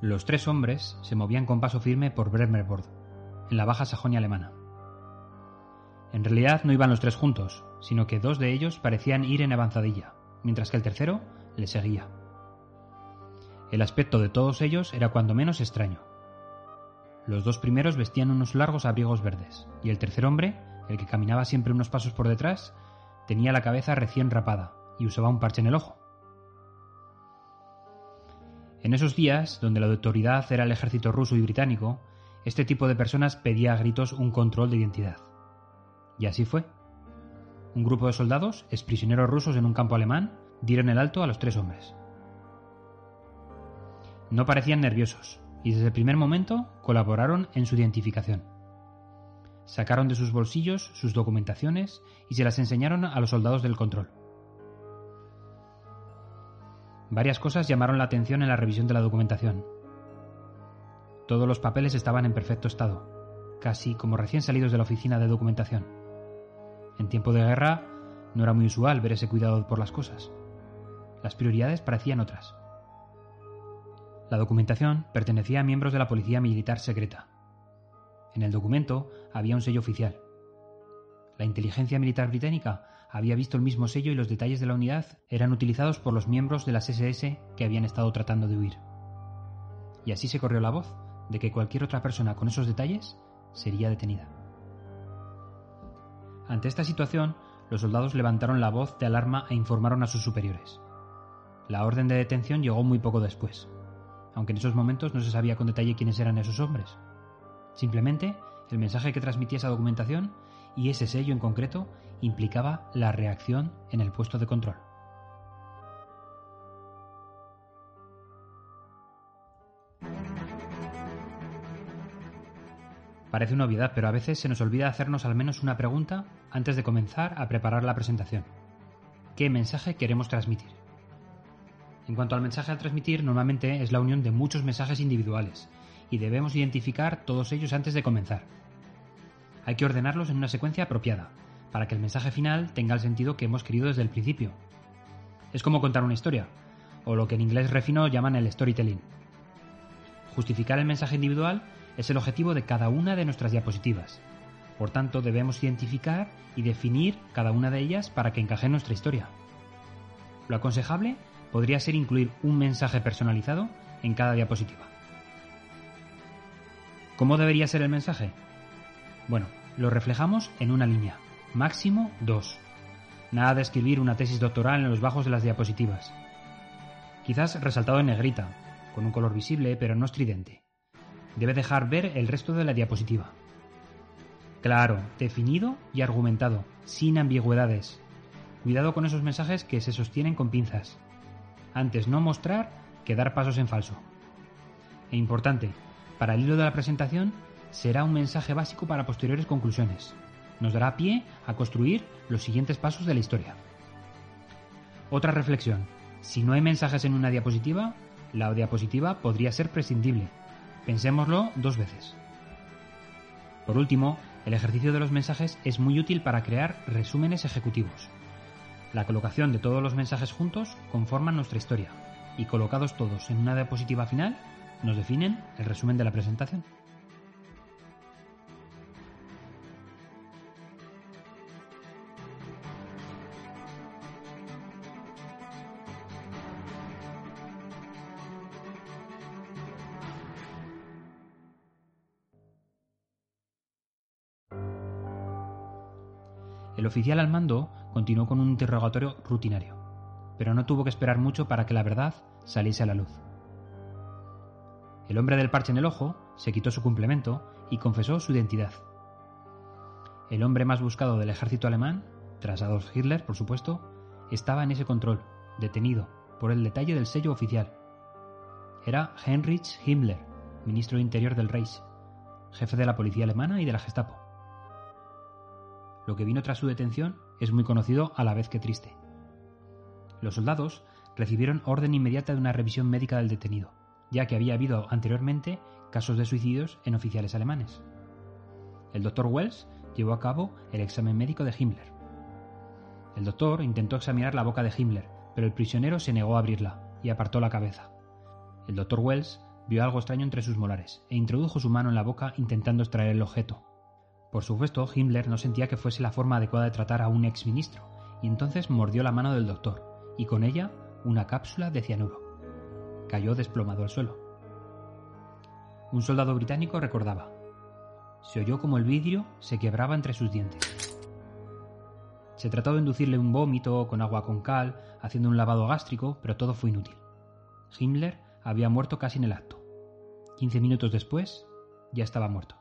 Los tres hombres se movían con paso firme por Bremerborg, en la Baja Sajonia alemana. En realidad no iban los tres juntos, sino que dos de ellos parecían ir en avanzadilla, mientras que el tercero le seguía. El aspecto de todos ellos era cuando menos extraño. Los dos primeros vestían unos largos abrigos verdes, y el tercer hombre, el que caminaba siempre unos pasos por detrás, tenía la cabeza recién rapada y usaba un parche en el ojo. En esos días, donde la autoridad era el ejército ruso y británico, este tipo de personas pedía a gritos un control de identidad. Y así fue. Un grupo de soldados, exprisioneros rusos en un campo alemán, dieron el alto a los tres hombres. No parecían nerviosos, y desde el primer momento colaboraron en su identificación. Sacaron de sus bolsillos sus documentaciones y se las enseñaron a los soldados del control. Varias cosas llamaron la atención en la revisión de la documentación. Todos los papeles estaban en perfecto estado, casi como recién salidos de la oficina de documentación. En tiempo de guerra no era muy usual ver ese cuidado por las cosas. Las prioridades parecían otras. La documentación pertenecía a miembros de la Policía Militar Secreta. En el documento había un sello oficial. La inteligencia militar británica había visto el mismo sello y los detalles de la unidad eran utilizados por los miembros de las SS que habían estado tratando de huir. Y así se corrió la voz de que cualquier otra persona con esos detalles sería detenida. Ante esta situación, los soldados levantaron la voz de alarma e informaron a sus superiores. La orden de detención llegó muy poco después, aunque en esos momentos no se sabía con detalle quiénes eran esos hombres. Simplemente, el mensaje que transmitía esa documentación y ese sello en concreto implicaba la reacción en el puesto de control. Parece una obviedad, pero a veces se nos olvida hacernos al menos una pregunta antes de comenzar a preparar la presentación. ¿Qué mensaje queremos transmitir? En cuanto al mensaje a transmitir, normalmente es la unión de muchos mensajes individuales, y debemos identificar todos ellos antes de comenzar. Hay que ordenarlos en una secuencia apropiada, para que el mensaje final tenga el sentido que hemos querido desde el principio. Es como contar una historia, o lo que en inglés refino llaman el storytelling. Justificar el mensaje individual es el objetivo de cada una de nuestras diapositivas. Por tanto, debemos identificar y definir cada una de ellas para que encaje en nuestra historia. Lo aconsejable podría ser incluir un mensaje personalizado en cada diapositiva. ¿Cómo debería ser el mensaje? Bueno, lo reflejamos en una línea, máximo dos. Nada de escribir una tesis doctoral en los bajos de las diapositivas. Quizás resaltado en negrita, con un color visible pero no estridente. Debe dejar ver el resto de la diapositiva. Claro, definido y argumentado, sin ambigüedades. Cuidado con esos mensajes que se sostienen con pinzas. Antes no mostrar que dar pasos en falso. E importante, para el hilo de la presentación será un mensaje básico para posteriores conclusiones. Nos dará pie a construir los siguientes pasos de la historia. Otra reflexión. Si no hay mensajes en una diapositiva, la diapositiva podría ser prescindible. Pensémoslo dos veces. Por último, el ejercicio de los mensajes es muy útil para crear resúmenes ejecutivos. La colocación de todos los mensajes juntos conforman nuestra historia, y colocados todos en una diapositiva final, nos definen el resumen de la presentación. El oficial al mando continuó con un interrogatorio rutinario, pero no tuvo que esperar mucho para que la verdad saliese a la luz. El hombre del parche en el ojo se quitó su complemento y confesó su identidad. El hombre más buscado del ejército alemán, tras Adolf Hitler, por supuesto, estaba en ese control, detenido por el detalle del sello oficial. Era Heinrich Himmler, ministro de Interior del Reich, jefe de la policía alemana y de la Gestapo. Lo que vino tras su detención es muy conocido a la vez que triste. Los soldados recibieron orden inmediata de una revisión médica del detenido, ya que había habido anteriormente casos de suicidios en oficiales alemanes. El doctor Wells llevó a cabo el examen médico de Himmler. El doctor intentó examinar la boca de Himmler, pero el prisionero se negó a abrirla y apartó la cabeza. El doctor Wells vio algo extraño entre sus molares e introdujo su mano en la boca intentando extraer el objeto. Por supuesto, Himmler no sentía que fuese la forma adecuada de tratar a un exministro, y entonces mordió la mano del doctor, y con ella una cápsula de cianuro. Cayó desplomado al suelo. Un soldado británico recordaba. Se oyó como el vidrio se quebraba entre sus dientes. Se trató de inducirle un vómito con agua con cal, haciendo un lavado gástrico, pero todo fue inútil. Himmler había muerto casi en el acto. Quince minutos después, ya estaba muerto.